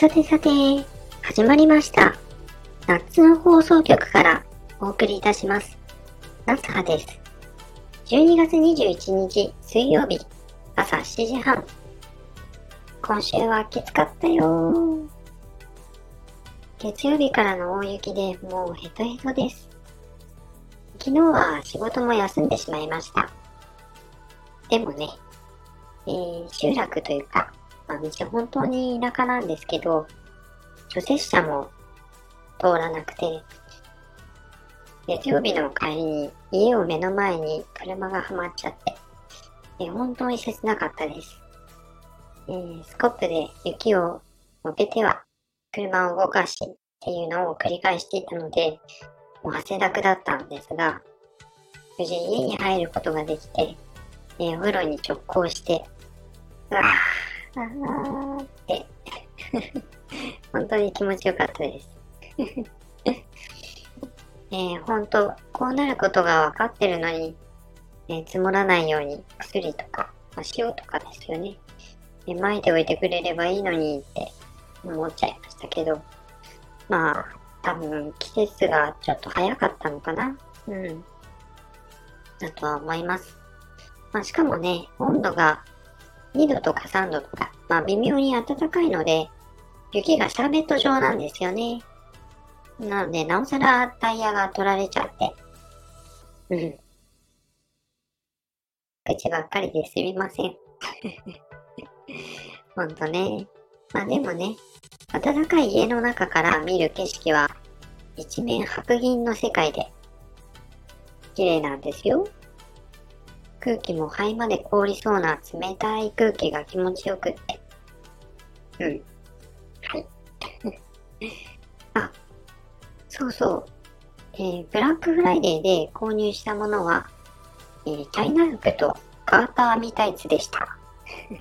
さてさて、始まりました。夏の放送局からお送りいたします。夏葉です。12月21日水曜日、朝7時半。今週はきつかったよ月曜日からの大雪でもうヘトヘトです。昨日は仕事も休んでしまいました。でもね、えー、集落というか、まあ、道本当に田舎なんですけど、除雪車も通らなくて、月曜日の帰りに家を目の前に車がはまっちゃって、え本当に切なかったです。えースコップで雪を乗けては車を動かしっていうのを繰り返していたので、もう汗だくだったんですが、無事家に入ることができて、えーお風呂に直行して、うわー、あーって、本当に気持ちよかったです。えー、本当、こうなることが分かってるのに、えー積もらないように薬とか、まあ、塩とかですよね。えー撒いておいてくれればいいのにって思っちゃいましたけど、まあ、多分季節がちょっと早かったのかな。うん。だとは思います。まあ、しかもね、温度が2度とか3度とか、まあ微妙に暖かいので、雪がシャーベット状なんですよね。なので、なおさらタイヤが取られちゃって。うん。口ばっかりですみません。ほんとね。まあでもね、暖かい家の中から見る景色は、一面白銀の世界で、綺麗なんですよ。空気も肺まで凍りそうな冷たい空気が気持ちよくって。うん。はい。あ、そうそう。えー、ブラックフライデーで購入したものは、えー、チャイナ服とガーターミタイツでした。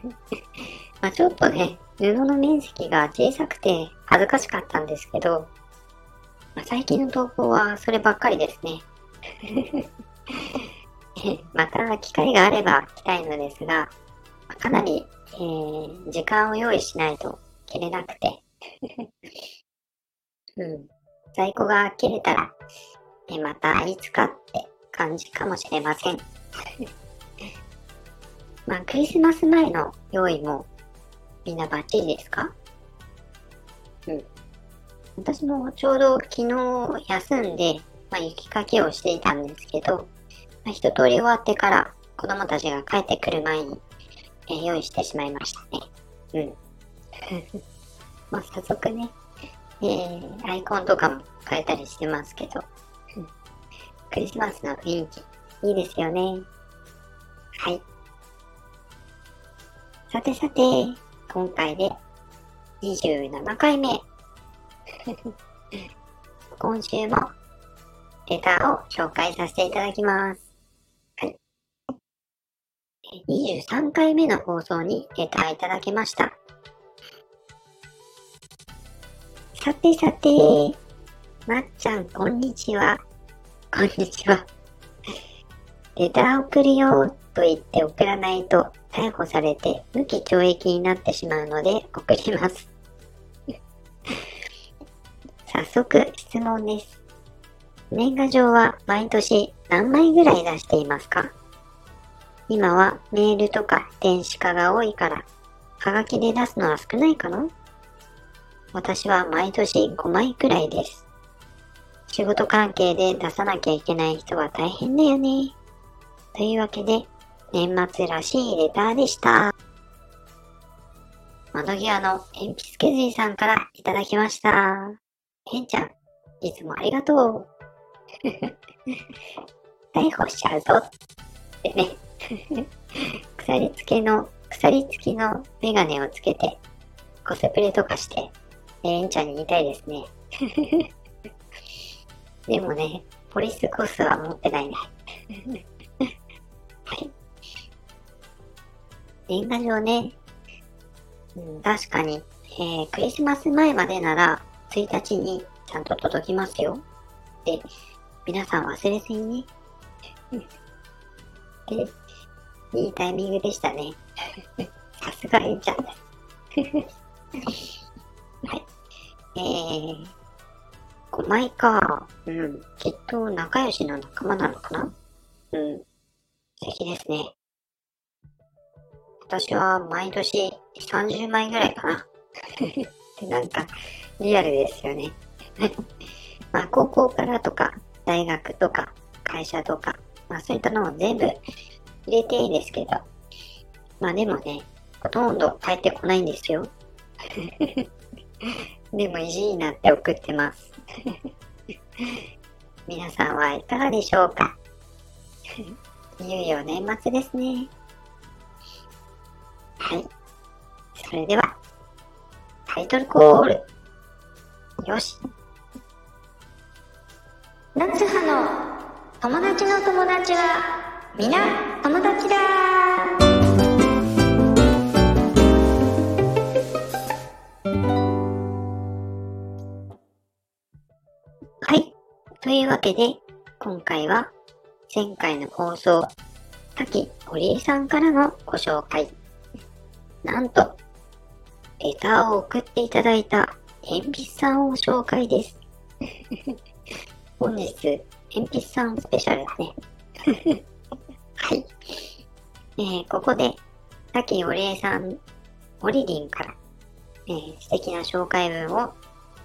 まあちょっとね、布の面積が小さくて恥ずかしかったんですけど、まあ、最近の投稿はそればっかりですね。え また機会があれば着たいのですが、かなり、えー時間を用意しないと着れなくて。うん。在庫が切れたら、えまたいつかって感じかもしれません。まあ、クリスマス前の用意もみんなバッチリですか？うん。私もちょうど昨日休んで、まあ、雪かきをしていたんですけど、一通り終わってから子供たちが帰ってくる前に、えー用意してしまいましたね。うん。まあ、早速ね、えー、アイコンとかも変えたりしてますけど、うんクリスマスの雰囲気、いいですよね。はい。さてさて、今回で27回目。今週もレターを紹介させていただきます。23回目の放送にレターいただきました。さてさて、まっちゃん、こんにちは。こんにちは。レター送るよと言って送らないと逮捕されて無期懲役になってしまうので送ります。早速質問です。年賀状は毎年何枚ぐらい出していますか？今はメールとか電子化が多いから、はがきで出すのは少ないかな？私は毎年5枚くらいです。仕事関係で出さなきゃいけない人は大変だよね。というわけで、年末らしいレターでした。窓際の鉛筆削りさんからいただきました。へんちゃん、いつもありがとう。逮捕しちゃうぞ。ってね。鎖付けの、鎖付きのメガネをつけて、コスプレとかして、えんちゃんに言いたいですね。でもね、ポリスコスは持ってないね。はい。年賀状ね。うん、確かに、えー、クリスマス前までなら、1日にちゃんと届きますよ。で、皆さん忘れずにね。で、いいタイミングでしたね。さすがえんちゃんです。はい。えー、5枚か。うん。きっと仲良しの仲間なのかな？うん。素敵ですね。私は毎年30枚ぐらいかな。なんか、リアルですよね。まあ、高校からとか、大学とか、会社とか、まあそういったのを全部入れていいですけど、まあでもね、ほとんど帰ってこないんですよ。でも意地になって送ってます。皆さんはいかがでしょうかいよいよ年末ですね。はい。それでは、タイトルコール。よし。夏葉の友達の友達は、みな友達だはい。というわけで、今回は、前回の放送、滝堀江さんからのご紹介。なんと、レターを送っていただいた鉛筆さんを紹介です。本日、鉛筆さんスペシャルですね。はい。えー、ここで、滝お礼さん、オリリンから、えー、素敵な紹介文を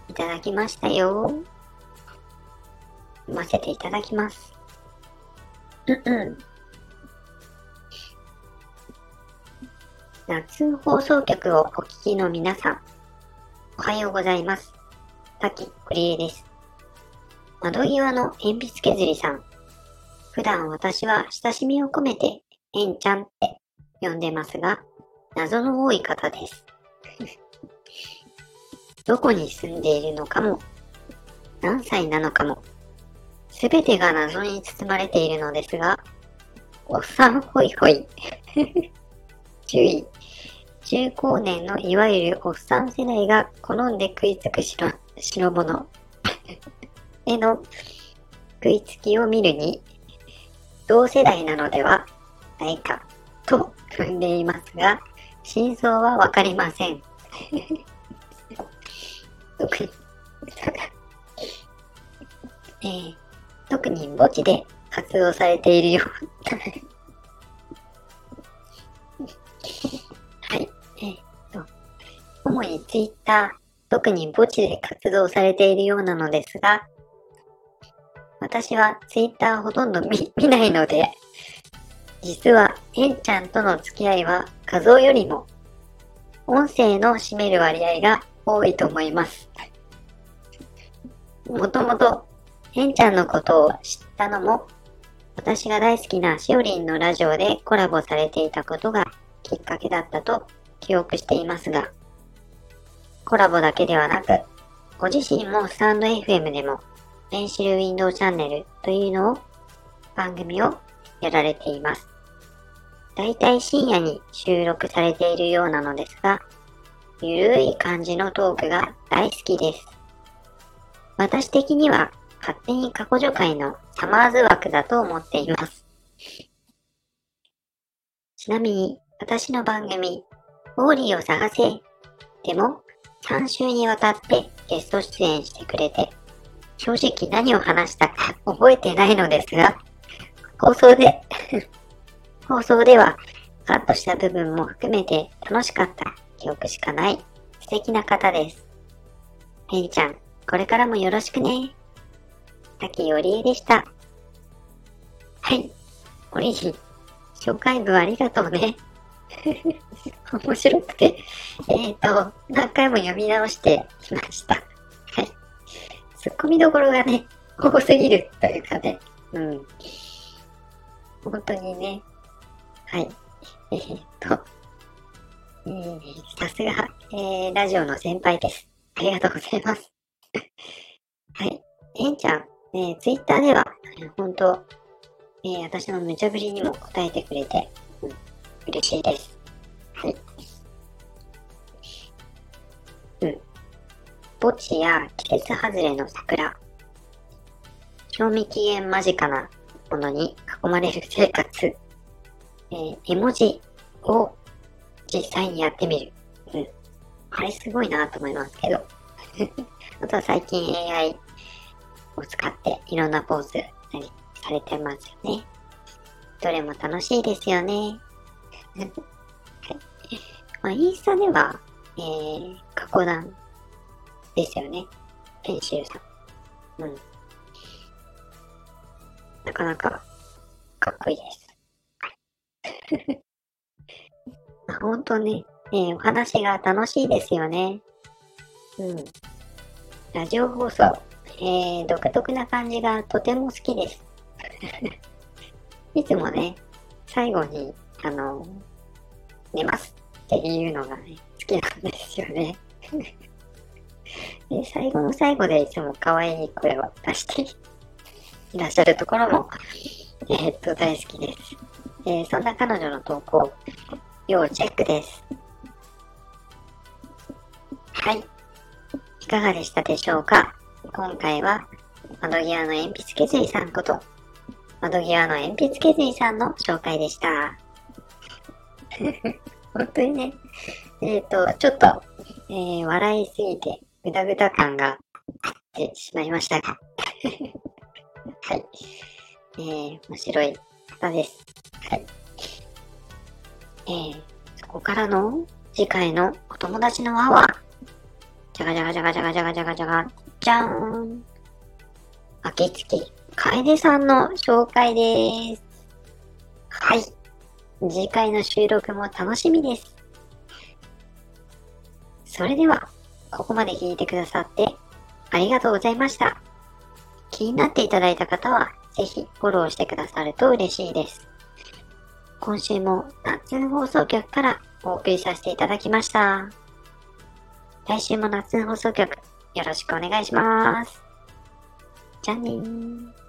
いただきましたよ。読ませていただきます。うんうん。夏放送局をお聞きの皆さん、おはようございます。滝堀江です。窓際の鉛筆削りさん。普段私は親しみを込めて、えんちゃんって呼んでますが、謎の多い方です。どこに住んでいるのかも、何歳なのかも、すべてが謎に包まれているのですが、おっさんほいほい。注意。中高年のいわゆるおっさん世代が好んで食いつく白白物への食いつきを見るに、同世代なのではないかと踏んでいますが、真相はわかりません。特にえー、特に墓地で活動されているよう はい。えっと主にツイッター、特に墓地で活動されているようなのですが、私はツイッターほとんど見 見ないので、実は、えんちゃんとの付き合いは画像よりも、音声の占める割合が多いと思います。もともと、えんちゃんのことを知ったのも、私が大好きなしおりんのラジオでコラボされていたことがきっかけだったと記憶していますが、コラボだけではなく、ご自身もスタンド FM でも、ペンシルウィンドウチャンネルというのを、番組をやられています。だいたい深夜に収録されているようなのですが、ゆるい感じのトークが大好きです。私的には勝手に過去助会のサマーズ枠だと思っています。ちなみに私の番組、ウォーリーを探せでも3週にわたってゲスト出演してくれて、正直何を話したか覚えてないのですが、放送で 放送ではカットした部分も含めて楽しかった記憶しかない素敵な方です。ペンちゃん、これからもよろしくね。滝よりえでした。はい。おりじ、紹介文ありがとうね。面白くて、えっ、と、何回も読み直してきました。はい。ツッコミどころがね、多すぎるというかね、うん。本当にね、はい。えっ、ー、と、えー、さすが、えー、ラジオの先輩です。ありがとうございます。はい。えんちゃん、えー、ツイッターでは、本当、えー、私の無茶ぶりにも答えてくれて、うん、嬉しいです。墓地や季節外れの桜、賞味期限間近なものに囲まれる生活、えー、絵文字を実際にやってみる。うん。あれすごいなと思いますけど。あとは最近 AI を使っていろんなポーズされてますよね。どれも楽しいですよね。はい。まあ、インスタでは、えー、過去段ですよね。編集さん。うん。なかなかかっこいいです。まあ、本当ね、えー、お話が楽しいですよね。うん。ラジオ放送、えー、独特な感じがとても好きです。いつもね、最後に、あの、寝ますっていうのがね、好きなんですよね。で最後の最後でいつも可愛い声を出していらっしゃるところも、えー、っと、大好きです。えー、そんな彼女の投稿、要チェックです。はい。いかがでしたでしょうか？今回は、窓際の鉛筆削りさんこと、窓際の鉛筆削りさんの紹介でした。本当にね、えっ、ー、と、ちょっと、えー、笑いすぎて、ぐだぐだ感があってしまいましたが。はい。えー、面白い方です。はい。えー、そこからの次回のお友達の輪は、じゃがじゃがじゃがじゃがじゃがじゃがじゃが、じゃーん。秋月楓さんの紹介です。はい。次回の収録も楽しみです。それでは、ここまで聞いてくださってありがとうございました。気になっていただいた方は、ぜひフォローしてくださると嬉しいです。今週も夏の放送局からお送りさせていただきました。来週も夏の放送局よろしくお願いします。じゃあねー。